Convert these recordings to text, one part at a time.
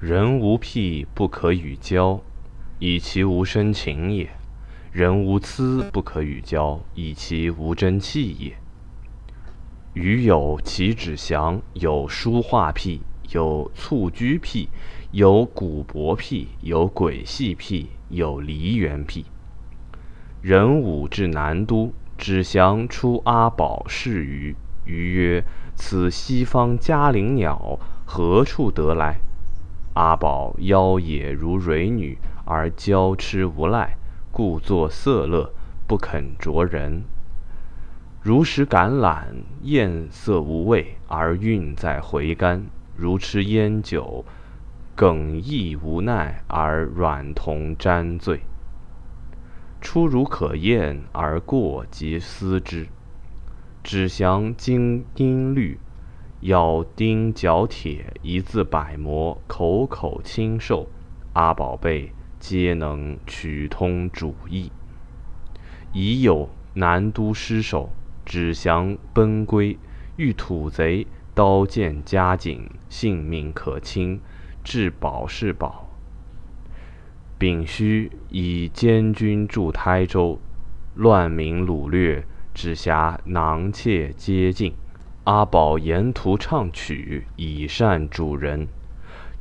人无癖不可与交，以其无深情也；人无疵不可与交，以其无真气也。余有其指祥，有书画癖，有蹴鞠癖，有古帛癖，有鬼戏癖，有梨园癖。人武至南都，指祥出阿宝视于。余曰：“此西方嘉陵鸟，何处得来？”阿宝妖冶如蕊女，而娇痴无赖，故作色乐，不肯着人。如食橄榄，艳色无味，而韵在回甘；如吃烟酒，梗意无奈，而软同沾醉。出如可厌，而过即思之。只详精音律。咬钉嚼铁，一字百磨，口口清瘦。阿宝贝皆能取通主意。已有南都失守，只降奔归，遇土贼，刀剑加紧，性命可轻，至宝是宝。丙戌，以监军驻台州，乱民掳掠，只辖囊妾皆尽。阿宝沿途唱曲，以善主人。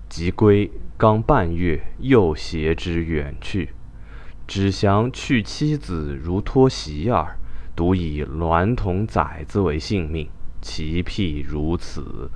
即归刚半月，又携之远去。只祥去妻子如脱席耳，独以娈童崽子为性命，其譬如此。